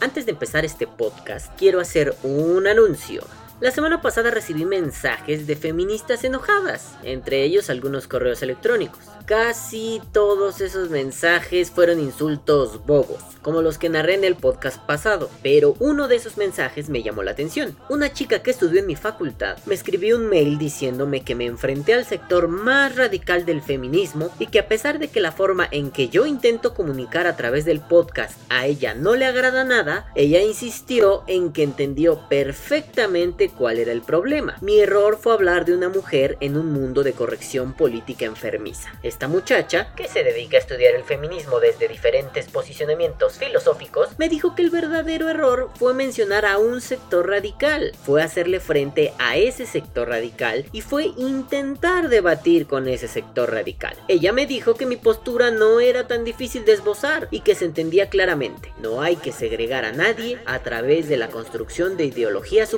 Antes de empezar este podcast, quiero hacer un anuncio. La semana pasada recibí mensajes de feministas enojadas, entre ellos algunos correos electrónicos. Casi todos esos mensajes fueron insultos bobos, como los que narré en el podcast pasado, pero uno de esos mensajes me llamó la atención. Una chica que estudió en mi facultad me escribió un mail diciéndome que me enfrenté al sector más radical del feminismo y que a pesar de que la forma en que yo intento comunicar a través del podcast a ella no le agrada nada, ella insistió en que entendió perfectamente cuál era el problema. Mi error fue hablar de una mujer en un mundo de corrección política enfermiza. Esta muchacha, que se dedica a estudiar el feminismo desde diferentes posicionamientos filosóficos, me dijo que el verdadero error fue mencionar a un sector radical, fue hacerle frente a ese sector radical y fue intentar debatir con ese sector radical. Ella me dijo que mi postura no era tan difícil de esbozar y que se entendía claramente. No hay que segregar a nadie a través de la construcción de ideologías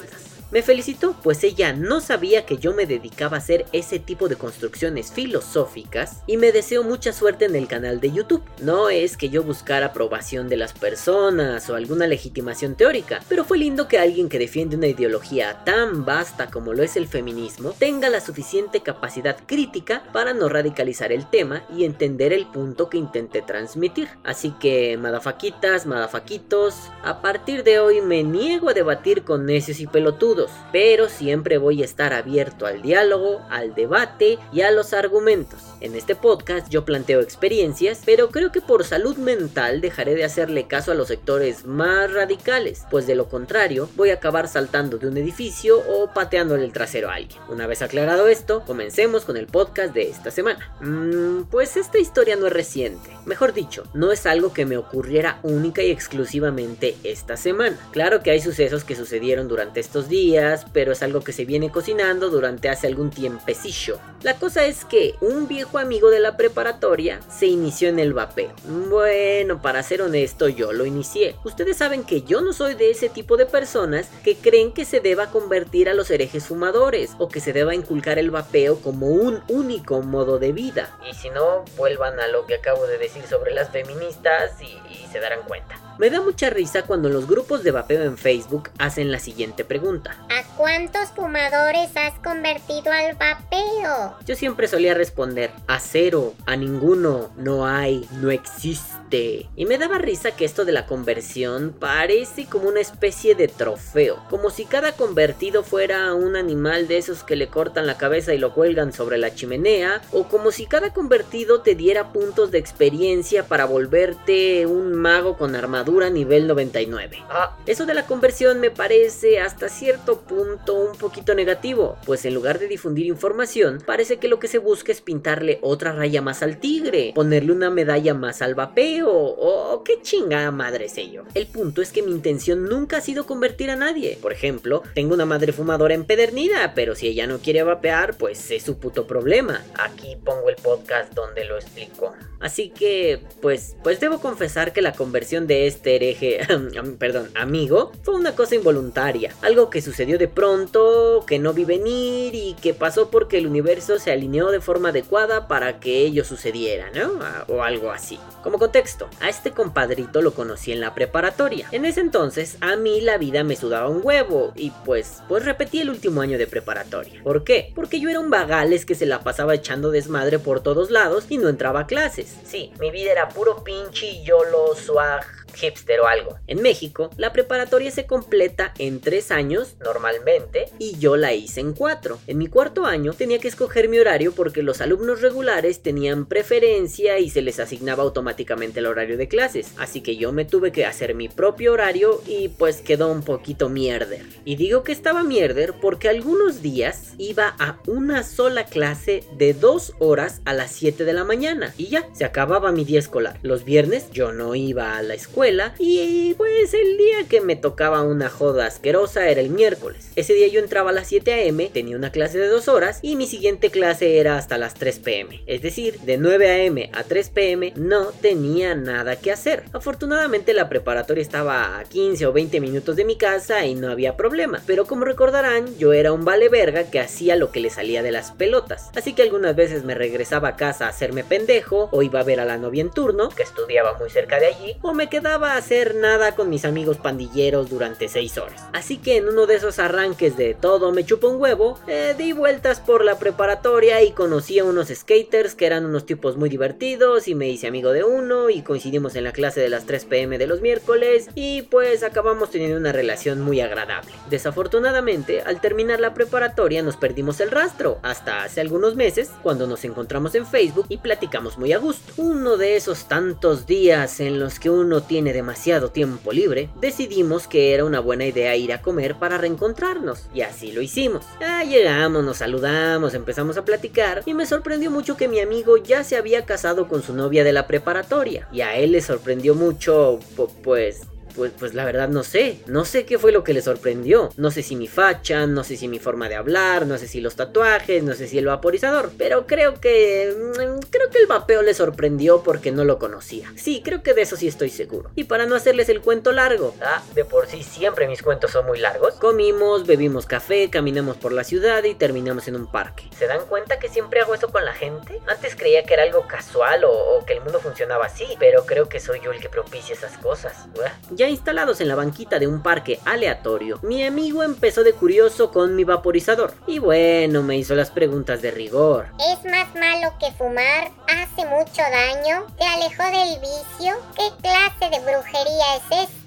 Mix. Me felicitó, pues ella no sabía que yo me dedicaba a hacer ese tipo de construcciones filosóficas y me deseo mucha suerte en el canal de YouTube. No es que yo buscara aprobación de las personas o alguna legitimación teórica, pero fue lindo que alguien que defiende una ideología tan vasta como lo es el feminismo tenga la suficiente capacidad crítica para no radicalizar el tema y entender el punto que intenté transmitir. Así que, madafaquitas, madafaquitos, a partir de hoy me niego a debatir con necios y pelotudos pero siempre voy a estar abierto al diálogo, al debate y a los argumentos. En este podcast yo planteo experiencias, pero creo que por salud mental dejaré de hacerle caso a los sectores más radicales, pues de lo contrario voy a acabar saltando de un edificio o pateándole el trasero a alguien. Una vez aclarado esto, comencemos con el podcast de esta semana. Mm, pues esta historia no es reciente, mejor dicho, no es algo que me ocurriera única y exclusivamente esta semana. Claro que hay sucesos que sucedieron durante estos días, pero es algo que se viene cocinando durante hace algún tiempecillo. La cosa es que un viejo amigo de la preparatoria se inició en el vapeo. Bueno, para ser honesto, yo lo inicié. Ustedes saben que yo no soy de ese tipo de personas que creen que se deba convertir a los herejes fumadores o que se deba inculcar el vapeo como un único modo de vida. Y si no, vuelvan a lo que acabo de decir sobre las feministas y, y se darán cuenta. Me da mucha risa cuando los grupos de vapeo en Facebook hacen la siguiente pregunta. ¿A cuántos fumadores has convertido al vapeo? Yo siempre solía responder, a cero, a ninguno, no hay, no existe. Y me daba risa que esto de la conversión parece como una especie de trofeo, como si cada convertido fuera un animal de esos que le cortan la cabeza y lo cuelgan sobre la chimenea, o como si cada convertido te diera puntos de experiencia para volverte un mago con armadura nivel 99. Ah, eso de la conversión me parece hasta cierto punto un poquito negativo, pues en lugar de difundir información, parece que lo que se busca es pintarle otra raya más al tigre, ponerle una medalla más al vapeo, o qué chingada madre es ello. El punto es que mi intención nunca ha sido convertir a nadie. Por ejemplo, tengo una madre fumadora empedernida, pero si ella no quiere vapear, pues es su puto problema. Aquí pongo el podcast donde lo explico. Así que, pues, pues debo confesar que la conversión de este hereje, perdón, amigo, fue una cosa involuntaria. Algo que sucedió de pronto, que no vi venir y que pasó porque el universo se alineó de forma adecuada para que ello sucediera, ¿no? O algo así. Como contexto, a este compadrito lo conocí en la preparatoria. En ese entonces, a mí la vida me sudaba un huevo y pues, pues repetí el último año de preparatoria. ¿Por qué? Porque yo era un vagales que se la pasaba echando desmadre por todos lados y no entraba a clases. Sí, mi vida era puro pinche YOLO, swag, hipster o algo. En México, la preparatoria se completa en tres años, normalmente, y yo la hice en cuatro. En mi cuarto año tenía que escoger mi horario porque los alumnos regulares tenían preferencia y se les asignaba automáticamente el horario de clases. Así que yo me tuve que hacer mi propio horario y pues quedó un poquito mierder. Y digo que estaba mierder porque algunos días iba a una sola clase de dos horas a las 7 de la mañana y ya, se acababa mi día escolar. Los viernes yo no iba a la escuela y pues el día que me tocaba una joda asquerosa era el miércoles. Ese día yo entraba a las 7 am, tenía una clase de 2 horas y mi siguiente clase era hasta las 3 pm. Es decir, de 9 am a 3 pm no tenía nada que hacer. Afortunadamente la preparatoria estaba a 15 o 20 minutos de mi casa y no había problema. Pero como recordarán, yo era un vale verga que hacía lo que le salía de las pelotas. Así que algunas veces me regresaba a casa a hacerme pendejo o iba a ver a la novia en turno, que estudiaba muy cerca de allí, o me quedaba a hacer nada con mis amigos pandilleros durante 6 horas. Así que en uno de esos arranques de todo me chupo un huevo, eh, di vueltas por la preparatoria y conocí a unos skaters que eran unos tipos muy divertidos y me hice amigo de uno y coincidimos en la clase de las 3 pm de los miércoles y pues acabamos teniendo una relación muy agradable. Desafortunadamente, al terminar la preparatoria nos perdimos el rastro, hasta hace algunos meses cuando nos encontramos en Facebook y platicamos muy a gusto. Uno de esos tantos días en los que uno tiene demasiado tiempo libre, decidimos que era una buena idea ir a comer para reencontrarnos y así lo hicimos. Ah, llegamos, nos saludamos, empezamos a platicar y me sorprendió mucho que mi amigo ya se había casado con su novia de la preparatoria y a él le sorprendió mucho, pues pues, pues la verdad no sé. No sé qué fue lo que le sorprendió. No sé si mi facha, no sé si mi forma de hablar, no sé si los tatuajes, no sé si el vaporizador. Pero creo que... Mm, creo que el vapeo le sorprendió porque no lo conocía. Sí, creo que de eso sí estoy seguro. Y para no hacerles el cuento largo. Ah, de por sí siempre mis cuentos son muy largos. Comimos, bebimos café, caminamos por la ciudad y terminamos en un parque. ¿Se dan cuenta que siempre hago eso con la gente? Antes creía que era algo casual o, que el mundo funcionaba así. Pero creo que soy yo el que propicia esas cosas. Ya instalados en la banquita de un parque aleatorio, mi amigo empezó de curioso con mi vaporizador. Y bueno, me hizo las preguntas de rigor. ¿Es más malo que fumar? ¿Hace mucho daño? ¿Te alejó del vicio? ¿Qué clase de brujería es esta?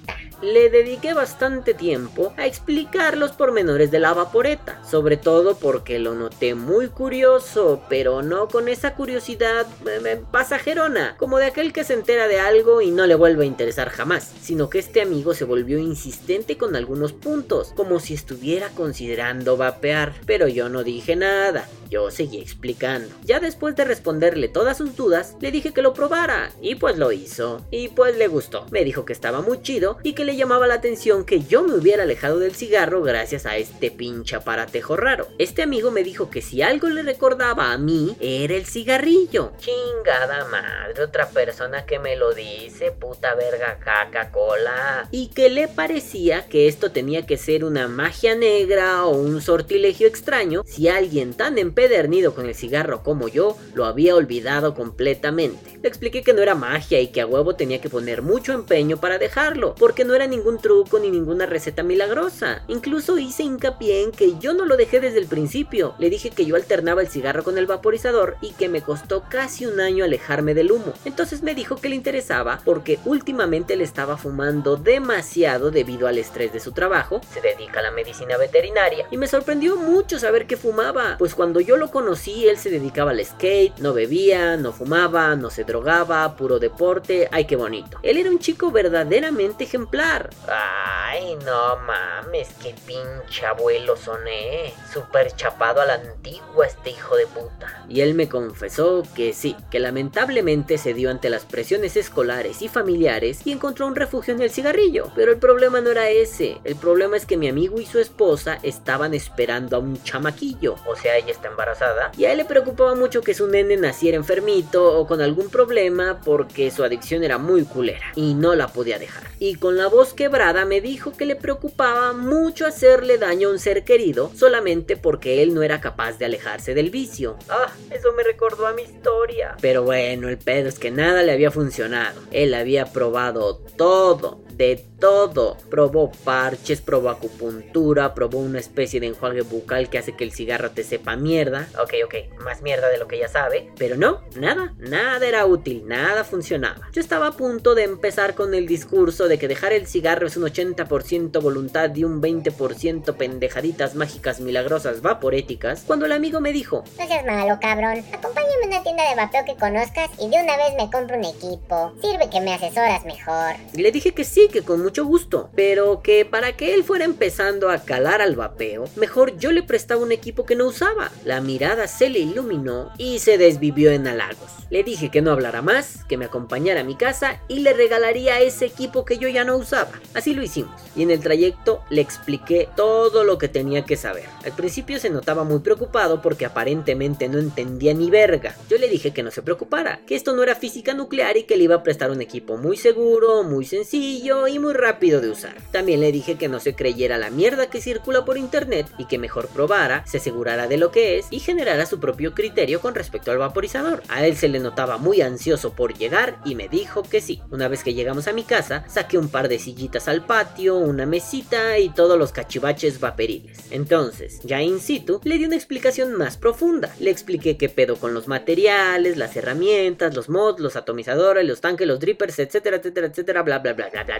Le dediqué bastante tiempo a explicar los pormenores de la vaporeta, sobre todo porque lo noté muy curioso, pero no con esa curiosidad eh, eh, pasajerona, como de aquel que se entera de algo y no le vuelve a interesar jamás, sino que este amigo se volvió insistente con algunos puntos, como si estuviera considerando vapear, pero yo no dije nada, yo seguí explicando. Ya después de responderle todas sus dudas, le dije que lo probara, y pues lo hizo, y pues le gustó, me dijo que estaba muy chido y que le llamaba la atención que yo me hubiera alejado del cigarro gracias a este pinche aparatejo raro. Este amigo me dijo que si algo le recordaba a mí, era el cigarrillo. Chingada madre, otra persona que me lo dice, puta verga caca cola. Y que le parecía que esto tenía que ser una magia negra o un sortilegio extraño si alguien tan empedernido con el cigarro como yo lo había olvidado completamente. Le expliqué que no era magia y que a huevo tenía que poner mucho empeño para dejarlo, porque no era ningún truco ni ninguna receta milagrosa. Incluso hice hincapié en que yo no lo dejé desde el principio. Le dije que yo alternaba el cigarro con el vaporizador y que me costó casi un año alejarme del humo. Entonces me dijo que le interesaba porque últimamente le estaba fumando demasiado debido al estrés de su trabajo. Se dedica a la medicina veterinaria y me sorprendió mucho saber que fumaba, pues cuando yo lo conocí él se dedicaba al skate, no bebía, no fumaba, no se drogaba, puro deporte, ay qué bonito. Él era un chico verdaderamente ejemplar Ay, no mames, qué pinche abuelo soné. Super chapado a la antigua este hijo de puta. Y él me confesó que sí, que lamentablemente se dio ante las presiones escolares y familiares y encontró un refugio en el cigarrillo. Pero el problema no era ese. El problema es que mi amigo y su esposa estaban esperando a un chamaquillo. O sea, ella está embarazada. Y a él le preocupaba mucho que su nene naciera enfermito o con algún problema porque su adicción era muy culera y no la podía dejar. Y con la voz quebrada me dijo que le preocupaba mucho hacerle daño a un ser querido solamente porque él no era capaz de alejarse del vicio. Ah, eso me recordó a mi historia. Pero bueno, el pedo es que nada le había funcionado. Él había probado todo, de todo. Probó parches, probó acupuntura, probó una especie de enjuague bucal que hace que el cigarro te sepa mierda. Ok, ok, más mierda de lo que ya sabe. Pero no, nada, nada era útil, nada funcionaba. Yo estaba a punto de empezar con el discurso de que dejar el cigarro es un 80% voluntad y un 20% pendejaditas mágicas milagrosas vaporéticas, cuando el amigo me dijo: No seas malo, cabrón. Acompáñame a una tienda de vapeo que conozcas y de una vez me compro un equipo. Sirve que me asesoras mejor. Y le dije que sí, que con mucho gusto, pero que para que él fuera empezando a calar al vapeo, mejor yo le prestaba un equipo que no usaba. La mirada se le iluminó y se desvivió en halagos. Le dije que no hablara más, que me acompañara a mi casa y le regalaría ese equipo que yo ya no usaba. Así lo hicimos, y en el trayecto le expliqué todo lo que tenía que saber. Al principio se notaba muy preocupado porque aparentemente no entendía ni verga. Yo le dije que no se preocupara, que esto no era física nuclear y que le iba a prestar un equipo muy seguro, muy sencillo y muy rápido de usar. También le dije que no se creyera la mierda que circula por internet y que mejor probara, se asegurara de lo que es y generara su propio criterio con respecto al vaporizador. A él se le notaba muy ansioso por llegar y me dijo que sí. Una vez que llegamos a mi casa, saqué un par de sillitas al patio, una mesita y todos los cachivaches vaporiles. Entonces, ya in situ, le di una explicación más profunda. Le expliqué qué pedo con los materiales, las herramientas, los mods, los atomizadores, los tanques, los drippers, etcétera, etcétera, etcétera, bla bla bla bla bla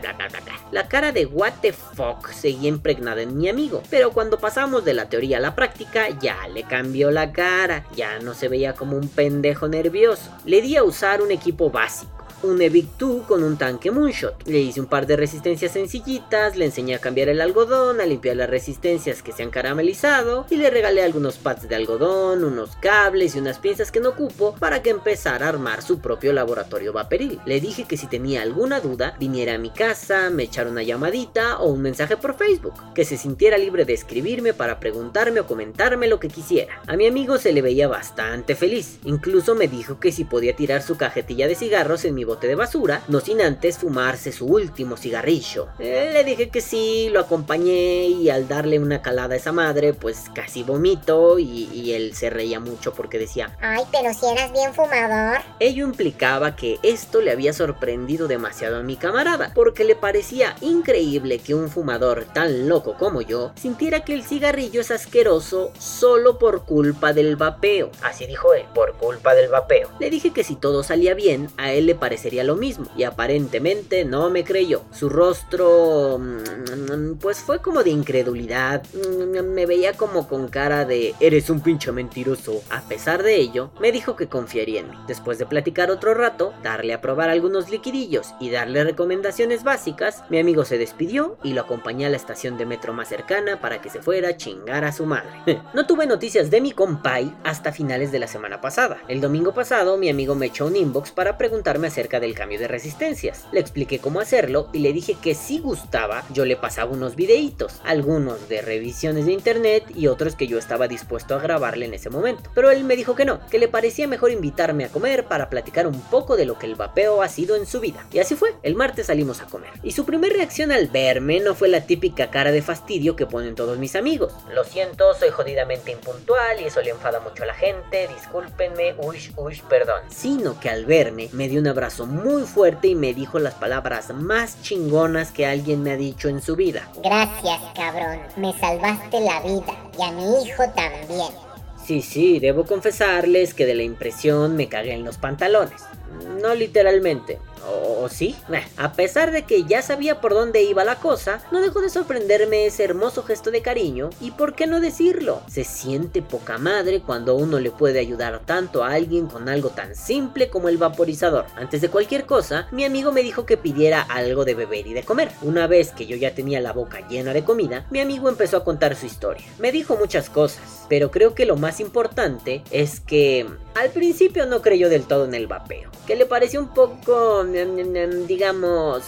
La cara de what the fuck seguía impregnada en mi amigo, pero cuando pasamos de la teoría a la práctica ya le cambió la cara, ya no se veía como un pendejo nervioso. Le di a usar un equipo básico un Evic 2 con un tanque Moonshot. Le hice un par de resistencias sencillitas, le enseñé a cambiar el algodón, a limpiar las resistencias que se han caramelizado y le regalé algunos pads de algodón, unos cables y unas piezas que no ocupo para que empezara a armar su propio laboratorio vaporil. Le dije que si tenía alguna duda viniera a mi casa, me echara una llamadita o un mensaje por Facebook, que se sintiera libre de escribirme para preguntarme o comentarme lo que quisiera. A mi amigo se le veía bastante feliz, incluso me dijo que si podía tirar su cajetilla de cigarros en mi de basura, no sin antes fumarse su último cigarrillo. Eh, le dije que sí, lo acompañé y al darle una calada a esa madre, pues casi vomito y, y él se reía mucho porque decía, ay, pero si eras bien fumador. Ello implicaba que esto le había sorprendido demasiado a mi camarada, porque le parecía increíble que un fumador tan loco como yo sintiera que el cigarrillo es asqueroso solo por culpa del vapeo. Así dijo él, por culpa del vapeo. Le dije que si todo salía bien, a él le parecía sería lo mismo, y aparentemente no me creyó. Su rostro, mm, pues fue como de incredulidad, mm, me veía como con cara de eres un pinche mentiroso. A pesar de ello, me dijo que confiaría en mí. Después de platicar otro rato, darle a probar algunos liquidillos y darle recomendaciones básicas, mi amigo se despidió y lo acompañé a la estación de metro más cercana para que se fuera a chingar a su madre. no tuve noticias de mi compay hasta finales de la semana pasada. El domingo pasado, mi amigo me echó un inbox para preguntarme acerca del cambio de resistencias. Le expliqué cómo hacerlo y le dije que si gustaba yo le pasaba unos videitos, algunos de revisiones de internet y otros que yo estaba dispuesto a grabarle en ese momento. Pero él me dijo que no, que le parecía mejor invitarme a comer para platicar un poco de lo que el vapeo ha sido en su vida. Y así fue, el martes salimos a comer. Y su primera reacción al verme no fue la típica cara de fastidio que ponen todos mis amigos. Lo siento, soy jodidamente impuntual y eso le enfada mucho a la gente, discúlpenme, uy, uy, perdón. Sino que al verme me dio un abrazo muy fuerte y me dijo las palabras más chingonas que alguien me ha dicho en su vida. Gracias, cabrón. Me salvaste la vida y a mi hijo también. Sí, sí, debo confesarles que de la impresión me cagué en los pantalones. No literalmente, ¿O sí? A pesar de que ya sabía por dónde iba la cosa, no dejó de sorprenderme ese hermoso gesto de cariño y por qué no decirlo. Se siente poca madre cuando uno le puede ayudar tanto a alguien con algo tan simple como el vaporizador. Antes de cualquier cosa, mi amigo me dijo que pidiera algo de beber y de comer. Una vez que yo ya tenía la boca llena de comida, mi amigo empezó a contar su historia. Me dijo muchas cosas, pero creo que lo más importante es que al principio no creyó del todo en el vapeo, que le pareció un poco digamos,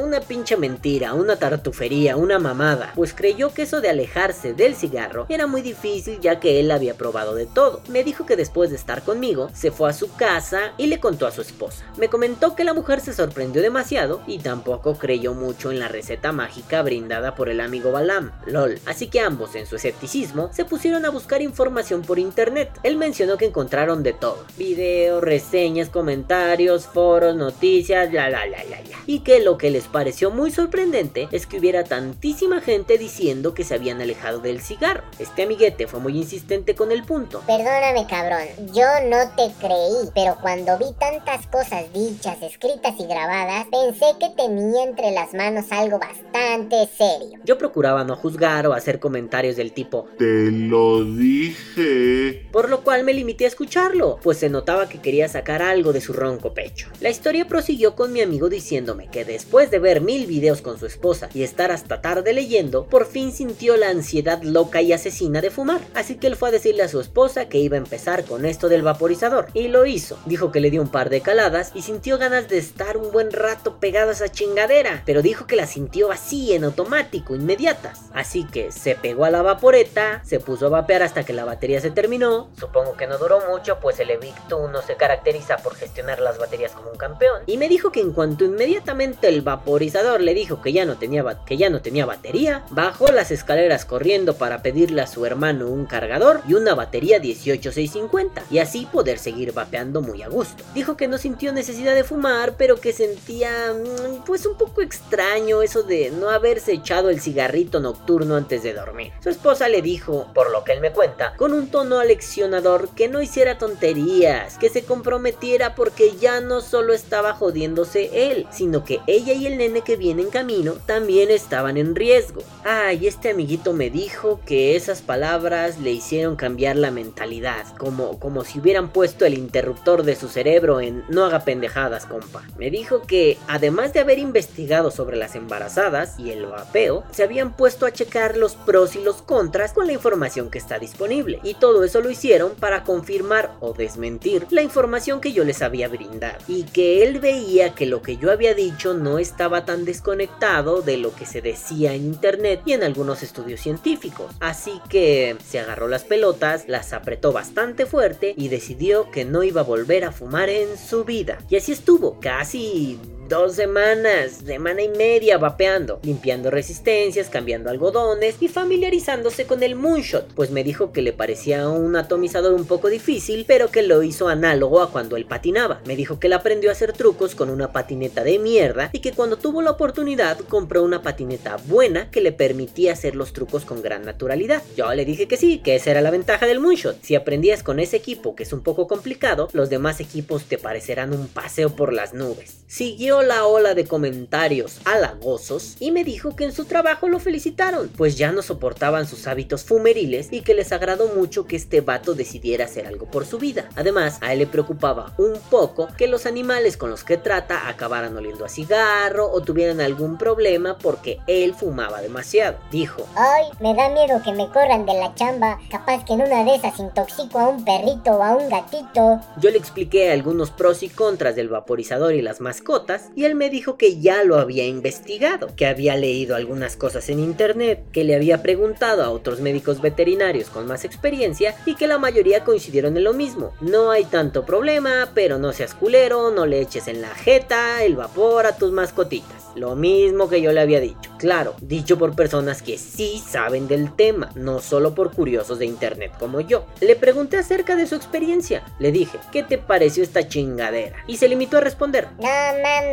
una pinche mentira, una tartufería, una mamada, pues creyó que eso de alejarse del cigarro era muy difícil ya que él había probado de todo. Me dijo que después de estar conmigo, se fue a su casa y le contó a su esposa. Me comentó que la mujer se sorprendió demasiado y tampoco creyó mucho en la receta mágica brindada por el amigo Balam, lol. Así que ambos en su escepticismo se pusieron a buscar información por internet. Él mencionó que encontraron de todo, videos, reseñas, comentarios, foros, noticias, la la la la la. Y que lo que les pareció muy sorprendente es que hubiera tantísima gente diciendo que se habían alejado del cigarro. Este amiguete fue muy insistente con el punto. Perdóname cabrón, yo no te creí, pero cuando vi tantas cosas dichas, escritas y grabadas, pensé que tenía entre las manos algo bastante serio. Yo procuraba no juzgar o hacer comentarios del tipo Te lo dije. Por lo cual me limité a escucharlo, pues se notaba que quería sacar algo de su ronco pecho. La historia prosiguió con mi amigo diciéndome que después de ver mil videos con su esposa y estar hasta tarde leyendo, por fin sintió la ansiedad loca y asesina de fumar. Así que él fue a decirle a su esposa que iba a empezar con esto del vaporizador. Y lo hizo. Dijo que le dio un par de caladas y sintió ganas de estar un buen rato pegado a esa chingadera. Pero dijo que la sintió así, en automático, inmediatas. Así que se pegó a la vaporeta, se puso a vapear hasta que la batería se terminó. Supongo que no duró mucho, pues el Evictu no se caracteriza por gestionar las baterías como un Y me dijo que en cuanto inmediatamente el vaporizador le dijo que ya no tenía, que ya no tenía batería, bajó las escaleras corriendo para pedirle a su hermano un cargador y una batería 18650 y así poder seguir vapeando muy a gusto. Dijo que no sintió necesidad de fumar, pero que sentía mm, pues un poco extraño eso de no haberse echado el cigarrito nocturno antes de dormir. Su esposa le dijo, por lo que él me cuenta, con un tono aleccionador que no hiciera tonterías, que se comprometiera porque ya no solo estaba jodiéndose él, sino que ella y el nene que viene en camino también estaban en riesgo. Ay, este amiguito me dijo que esas palabras le hicieron cambiar la mentalidad, como, como si hubieran puesto el interruptor de su cerebro en no haga pendejadas, compa. Me dijo que, además de haber investigado sobre las embarazadas y el vapeo, se habían puesto a checar los pros y los contras con la información que está disponible. Y todo eso lo hicieron para confirmar o desmentir la información que yo les había brindado. Y que él veía que lo que yo había dicho no estaba tan desconectado de lo que se decía en internet y en algunos estudios científicos. Así que se agarró las pelotas, las apretó bastante fuerte y decidió que no iba a volver a fumar en su vida. Y así estuvo, casi dos semanas, semana y media vapeando, limpiando resistencias, cambiando algodones y familiarizándose con el moonshot, pues me dijo que le parecía un atomizador un poco difícil, pero que lo hizo análogo a cuando él patinaba. Me dijo que él aprendió a hacer trucos con una patineta de mierda y que cuando tuvo la oportunidad compró una patineta buena que le permitía hacer los trucos con gran naturalidad. Yo le dije que sí, que esa era la ventaja del moonshot. Si aprendías con ese equipo, que es un poco complicado, los demás equipos te parecerán un paseo por las nubes. Siguió la ola de comentarios halagosos y me dijo que en su trabajo lo felicitaron, pues ya no soportaban sus hábitos fumeriles y que les agradó mucho que este vato decidiera hacer algo por su vida. Además, a él le preocupaba un poco que los animales con los que trata acabaran oliendo a cigarro o tuvieran algún problema porque él fumaba demasiado. Dijo, Ay, me da miedo que me corran de la chamba, capaz que en una de esas intoxico a un perrito o a un gatito. Yo le expliqué algunos pros y contras del vaporizador y las mascotas y él me dijo que ya lo había investigado, que había leído algunas cosas en internet, que le había preguntado a otros médicos veterinarios con más experiencia y que la mayoría coincidieron en lo mismo. No hay tanto problema, pero no seas culero, no le eches en la jeta el vapor a tus mascotitas. Lo mismo que yo le había dicho. Claro, dicho por personas que sí saben del tema, no solo por curiosos de internet como yo. Le pregunté acerca de su experiencia. Le dije, ¿qué te pareció esta chingadera? Y se limitó a responder. No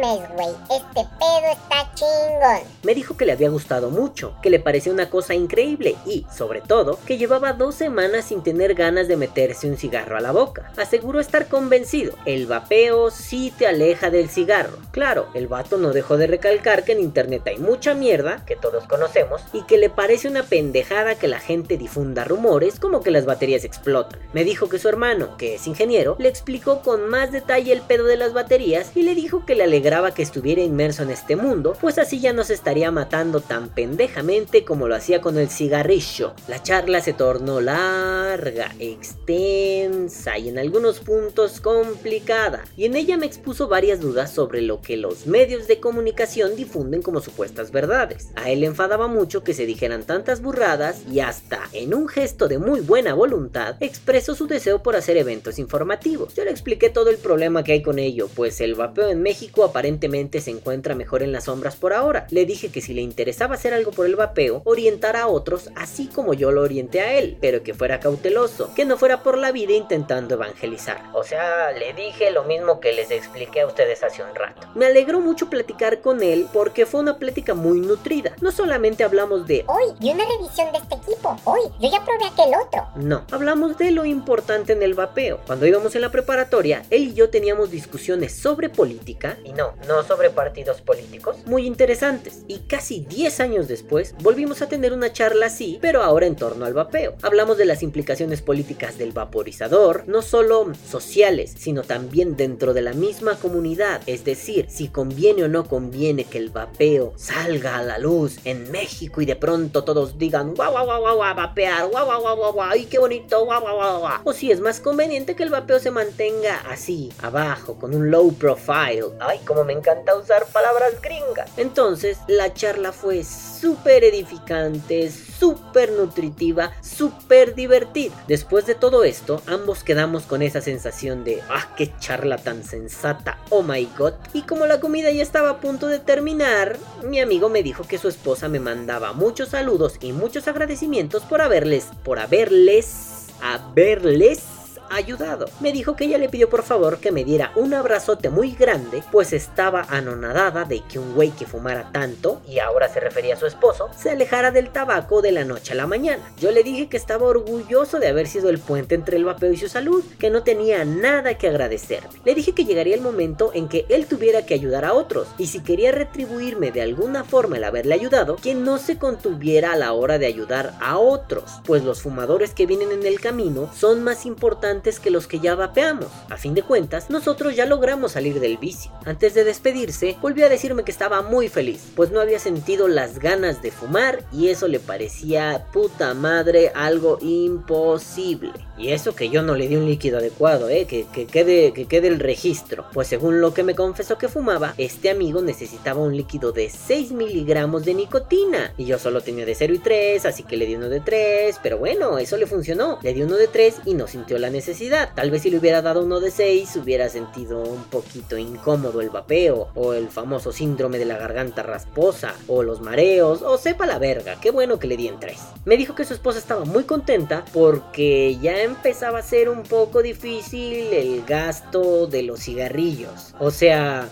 este pedo está chingón. Me dijo que le había gustado mucho, que le parecía una cosa increíble y, sobre todo, que llevaba dos semanas sin tener ganas de meterse un cigarro a la boca. Aseguró estar convencido. El vapeo sí te aleja del cigarro. Claro, el vato no dejó de recaer que en internet hay mucha mierda, que todos conocemos, y que le parece una pendejada que la gente difunda rumores como que las baterías explotan. Me dijo que su hermano, que es ingeniero, le explicó con más detalle el pedo de las baterías y le dijo que le alegraba que estuviera inmerso en este mundo, pues así ya no se estaría matando tan pendejamente como lo hacía con el cigarrillo. La charla se tornó larga, extensa y en algunos puntos complicada, y en ella me expuso varias dudas sobre lo que los medios de comunicación difunden como supuestas verdades. A él le enfadaba mucho que se dijeran tantas burradas y hasta, en un gesto de muy buena voluntad, expresó su deseo por hacer eventos informativos. Yo le expliqué todo el problema que hay con ello, pues el vapeo en México aparentemente se encuentra mejor en las sombras por ahora. Le dije que si le interesaba hacer algo por el vapeo, orientara a otros así como yo lo orienté a él, pero que fuera cauteloso, que no fuera por la vida intentando evangelizar. O sea, le dije lo mismo que les expliqué a ustedes hace un rato. Me alegró mucho platicar con él porque fue una plática muy nutrida. No solamente hablamos de Hoy vi una revisión de este equipo. Hoy yo ya probé aquel otro. No, hablamos de lo importante en el vapeo. Cuando íbamos en la preparatoria, él y yo teníamos discusiones sobre política, y no, no sobre partidos políticos, muy interesantes. Y casi 10 años después, volvimos a tener una charla así, pero ahora en torno al vapeo. Hablamos de las implicaciones políticas del vaporizador, no solo sociales, sino también dentro de la misma comunidad. Es decir, si conviene o no conviene que el vapeo salga a la luz en México y de pronto todos digan guau guau guau guau vapear, guau guau guau guau guau, y qué bonito, guau guau guau guau. O si es más conveniente que el vapeo se mantenga así, abajo, con un low profile. Ay, como me encanta usar palabras gringas. Entonces, la charla fue súper edificante, súper nutritiva, súper divertida. Después de todo esto, ambos quedamos con esa sensación de, ah, qué charla tan sensata, oh my god. Y como la comida ya estaba a punto de terminar, mi amigo me dijo que su esposa me mandaba muchos saludos y muchos agradecimientos por haberles, por haberles, haberles ayudado. Me dijo que ella le pidió por favor que me diera un abrazote muy grande, pues estaba anonadada de que un güey que fumara tanto, y ahora se refería a su esposo, se alejara del tabaco de la noche a la mañana. Yo le dije que estaba orgulloso de haber sido el puente entre el vapeo y su salud, que no tenía nada que agradecerme. Le dije que llegaría el momento en que él tuviera que ayudar a otros, y si quería retribuirme de alguna forma el haberle ayudado, que no se contuviera a la hora de ayudar a otros, pues los fumadores que vienen en el camino son más importantes que los que ya vapeamos. A fin de cuentas, nosotros ya logramos salir del vicio. Antes de despedirse, volvió a decirme que estaba muy feliz, pues no había sentido las ganas de fumar y eso le parecía puta madre algo imposible. Y eso que yo no le di un líquido adecuado, eh, que, que, quede, que quede el registro. Pues según lo que me confesó que fumaba, este amigo necesitaba un líquido de 6 miligramos de nicotina. Y yo solo tenía de 0 y 3, así que le di uno de 3. Pero bueno, eso le funcionó. Le di uno de 3 y no sintió la necesidad. Tal vez si le hubiera dado uno de 6, hubiera sentido un poquito incómodo el vapeo. O el famoso síndrome de la garganta rasposa. O los mareos. O sepa la verga. Qué bueno que le di en 3. Me dijo que su esposa estaba muy contenta porque ya empezaba a ser un poco difícil el gasto de los cigarrillos. O sea,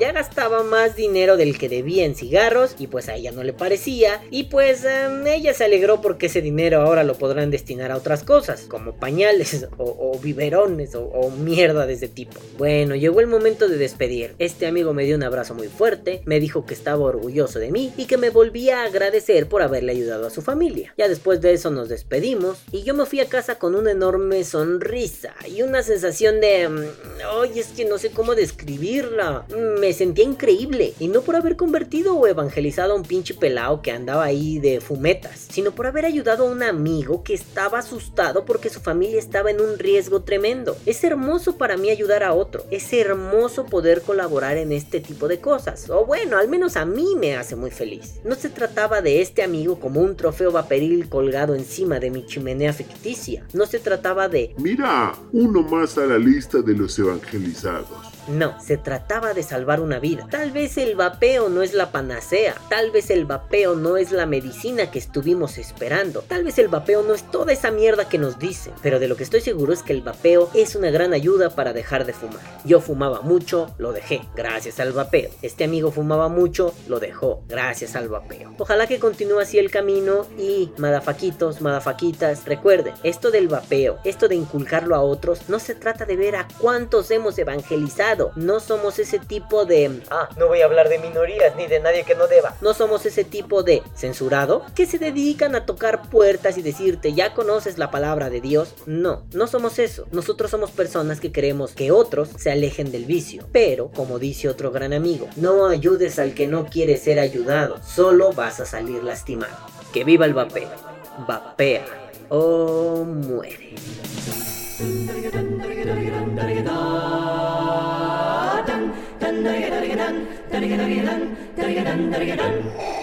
ya gastaba más dinero del que debía en cigarros y pues a ella no le parecía. Y pues em, ella se alegró porque ese dinero ahora lo podrán destinar a otras cosas, como pañales o, biberones o, o mierda de ese tipo. Bueno, llegó el momento de despedir. Este amigo me dio un abrazo muy fuerte, me dijo que estaba orgulloso de mí y que me volvía a agradecer por haberle ayudado a su familia. Ya después de eso nos despedimos y yo me fui a casa con una enorme sonrisa y una sensación de... Ay, es que no sé cómo describirla. Me sentía increíble. Y no por haber convertido o evangelizado a un pinche pelao que andaba ahí de fumetas, sino por haber ayudado a un amigo que estaba asustado porque su familia estaba en un riesgo tremendo. Es hermoso para mí ayudar a otro. Es hermoso poder colaborar en este tipo de cosas. O bueno, al menos a mí me hace muy feliz. No se trataba de este amigo como un trofeo vaporil colgado encima de mi chimenea ficticia. No se trataba de... Mira, uno más a la lista de los evangelizados. No, se trataba de salvar una vida. Tal vez el vapeo no es la panacea, tal vez el vapeo no es la medicina que estuvimos esperando, tal vez el vapeo no es toda esa mierda que nos dicen, pero de lo que estoy seguro es que el vapeo es una gran ayuda para dejar de fumar. Yo fumaba mucho, lo dejé, gracias al vapeo. Este amigo fumaba mucho, lo dejó, gracias al vapeo. Ojalá que continúe así el camino y, madafaquitos, madafaquitas, recuerden, esto del vapeo, esto de inculcarlo a otros, no se trata de ver a cuántos hemos evangelizado no somos ese tipo de... Ah, no voy a hablar de minorías ni de nadie que no deba. No somos ese tipo de censurado que se dedican a tocar puertas y decirte, ya conoces la palabra de Dios. No, no somos eso. Nosotros somos personas que queremos que otros se alejen del vicio. Pero, como dice otro gran amigo, no ayudes al que no quiere ser ayudado. Solo vas a salir lastimado. Que viva el vapeo. Vapea o muere. Dun, dun, dun, dun, dun,